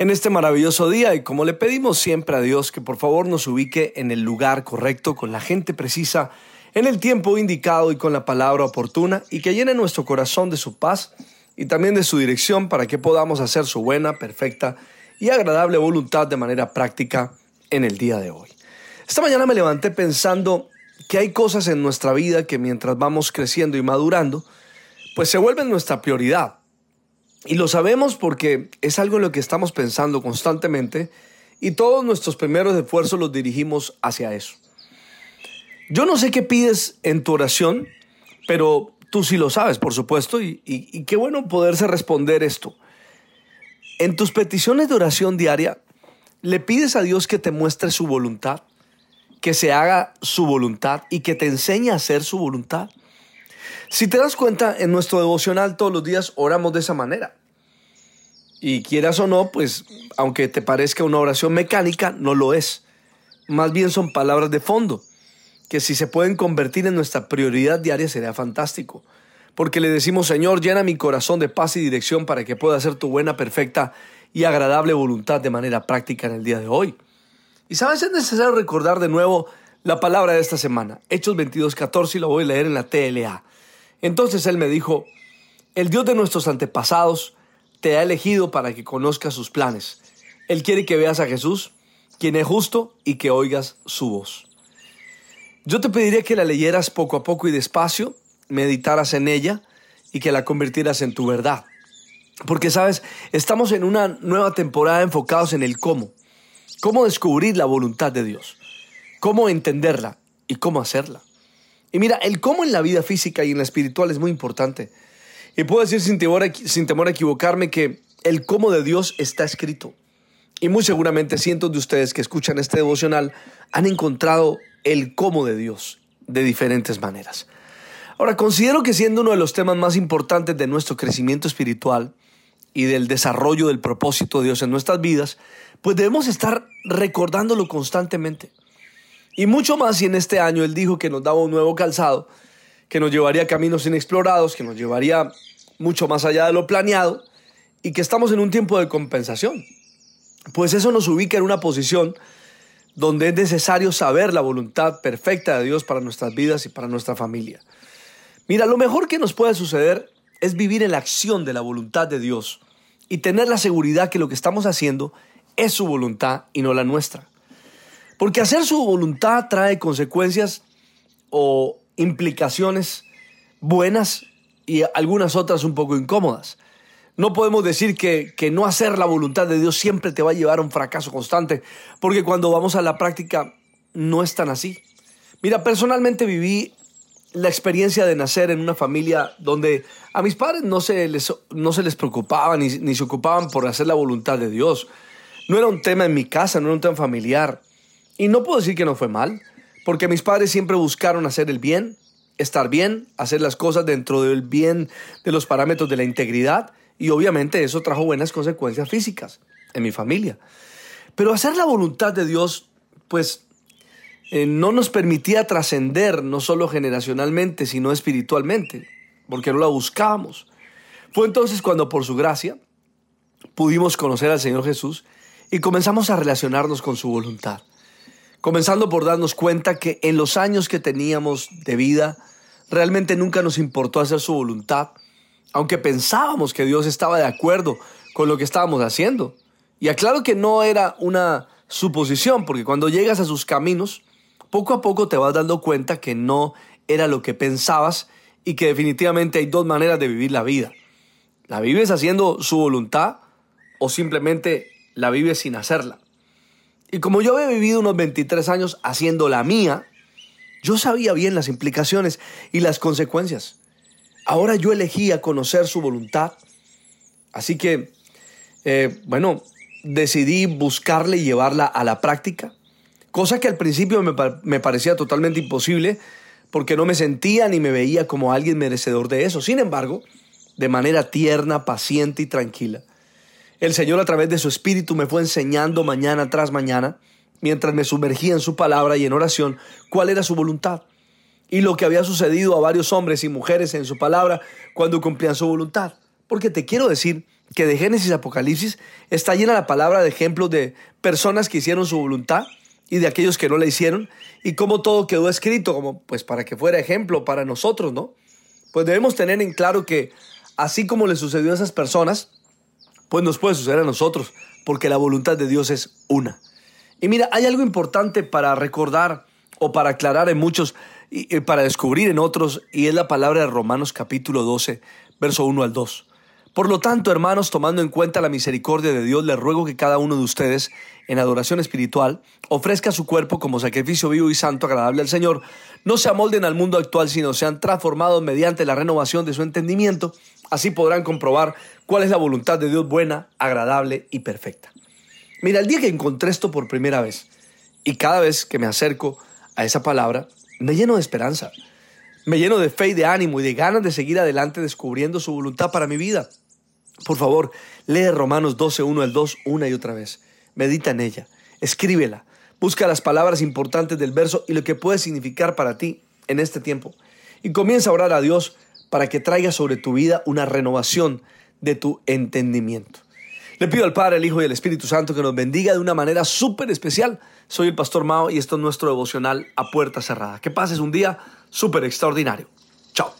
en este maravilloso día y como le pedimos siempre a Dios que por favor nos ubique en el lugar correcto, con la gente precisa, en el tiempo indicado y con la palabra oportuna y que llene nuestro corazón de su paz y también de su dirección para que podamos hacer su buena, perfecta y agradable voluntad de manera práctica en el día de hoy. Esta mañana me levanté pensando que hay cosas en nuestra vida que mientras vamos creciendo y madurando, pues se vuelven nuestra prioridad. Y lo sabemos porque es algo en lo que estamos pensando constantemente y todos nuestros primeros esfuerzos los dirigimos hacia eso. Yo no sé qué pides en tu oración, pero tú sí lo sabes, por supuesto, y, y qué bueno poderse responder esto. En tus peticiones de oración diaria, ¿le pides a Dios que te muestre su voluntad? que se haga su voluntad y que te enseñe a hacer su voluntad. Si te das cuenta, en nuestro devocional todos los días oramos de esa manera. Y quieras o no, pues aunque te parezca una oración mecánica, no lo es. Más bien son palabras de fondo, que si se pueden convertir en nuestra prioridad diaria sería fantástico. Porque le decimos, Señor, llena mi corazón de paz y dirección para que pueda hacer tu buena, perfecta y agradable voluntad de manera práctica en el día de hoy. Y sabes, es necesario recordar de nuevo la palabra de esta semana, Hechos 22, 14, y lo voy a leer en la TLA. Entonces él me dijo, el Dios de nuestros antepasados te ha elegido para que conozcas sus planes. Él quiere que veas a Jesús, quien es justo, y que oigas su voz. Yo te pediría que la leyeras poco a poco y despacio, meditaras en ella y que la convirtieras en tu verdad. Porque, sabes, estamos en una nueva temporada enfocados en el cómo. Cómo descubrir la voluntad de Dios. Cómo entenderla y cómo hacerla. Y mira, el cómo en la vida física y en la espiritual es muy importante. Y puedo decir sin temor, sin temor a equivocarme que el cómo de Dios está escrito. Y muy seguramente cientos de ustedes que escuchan este devocional han encontrado el cómo de Dios de diferentes maneras. Ahora, considero que siendo uno de los temas más importantes de nuestro crecimiento espiritual y del desarrollo del propósito de Dios en nuestras vidas, pues debemos estar recordándolo constantemente. Y mucho más si en este año Él dijo que nos daba un nuevo calzado, que nos llevaría caminos inexplorados, que nos llevaría mucho más allá de lo planeado y que estamos en un tiempo de compensación. Pues eso nos ubica en una posición donde es necesario saber la voluntad perfecta de Dios para nuestras vidas y para nuestra familia. Mira, lo mejor que nos puede suceder es vivir en la acción de la voluntad de Dios y tener la seguridad que lo que estamos haciendo es su voluntad y no la nuestra. Porque hacer su voluntad trae consecuencias o implicaciones buenas y algunas otras un poco incómodas. No podemos decir que, que, no hacer la voluntad de Dios siempre te va a llevar a un fracaso constante, porque cuando vamos a la práctica no es tan así. Mira, personalmente viví la experiencia de nacer en una familia donde a mis padres no se les, no se les preocupaba ni, ni se ocupaban por hacer la voluntad de Dios. No era un tema en mi casa, no era un tema familiar. Y no puedo decir que no fue mal, porque mis padres siempre buscaron hacer el bien, estar bien, hacer las cosas dentro del bien de los parámetros de la integridad y obviamente eso trajo buenas consecuencias físicas en mi familia. Pero hacer la voluntad de Dios, pues eh, no nos permitía trascender no solo generacionalmente, sino espiritualmente, porque no la buscábamos. Fue entonces cuando por su gracia pudimos conocer al Señor Jesús y comenzamos a relacionarnos con su voluntad. Comenzando por darnos cuenta que en los años que teníamos de vida, realmente nunca nos importó hacer su voluntad, aunque pensábamos que Dios estaba de acuerdo con lo que estábamos haciendo. Y aclaro que no era una suposición, porque cuando llegas a sus caminos, poco a poco te vas dando cuenta que no era lo que pensabas y que definitivamente hay dos maneras de vivir la vida. La vives haciendo su voluntad o simplemente la vive sin hacerla. Y como yo había vivido unos 23 años haciendo la mía, yo sabía bien las implicaciones y las consecuencias. Ahora yo elegía conocer su voluntad. Así que, eh, bueno, decidí buscarla y llevarla a la práctica, cosa que al principio me parecía totalmente imposible porque no me sentía ni me veía como alguien merecedor de eso. Sin embargo, de manera tierna, paciente y tranquila, el Señor a través de su Espíritu me fue enseñando mañana tras mañana, mientras me sumergía en su palabra y en oración, cuál era su voluntad y lo que había sucedido a varios hombres y mujeres en su palabra cuando cumplían su voluntad. Porque te quiero decir que de Génesis a Apocalipsis está llena la palabra de ejemplos de personas que hicieron su voluntad y de aquellos que no la hicieron y cómo todo quedó escrito como pues para que fuera ejemplo para nosotros, ¿no? Pues debemos tener en claro que así como le sucedió a esas personas, pues nos puede suceder a nosotros, porque la voluntad de Dios es una. Y mira, hay algo importante para recordar o para aclarar en muchos y para descubrir en otros, y es la palabra de Romanos capítulo 12, verso 1 al 2. Por lo tanto, hermanos, tomando en cuenta la misericordia de Dios, les ruego que cada uno de ustedes, en adoración espiritual, ofrezca su cuerpo como sacrificio vivo y santo, agradable al Señor. No se amolden al mundo actual, sino sean transformados mediante la renovación de su entendimiento. Así podrán comprobar cuál es la voluntad de Dios buena, agradable y perfecta. Mira, el día que encontré esto por primera vez, y cada vez que me acerco a esa palabra, me lleno de esperanza. Me lleno de fe y de ánimo y de ganas de seguir adelante descubriendo su voluntad para mi vida. Por favor, lee Romanos 12, 1 al 2 una y otra vez. Medita en ella, escríbela, busca las palabras importantes del verso y lo que puede significar para ti en este tiempo. Y comienza a orar a Dios para que traiga sobre tu vida una renovación de tu entendimiento. Le pido al Padre, al Hijo y al Espíritu Santo que nos bendiga de una manera súper especial. Soy el Pastor Mao y esto es nuestro devocional a puerta cerrada. Que pases un día súper extraordinario. Chao.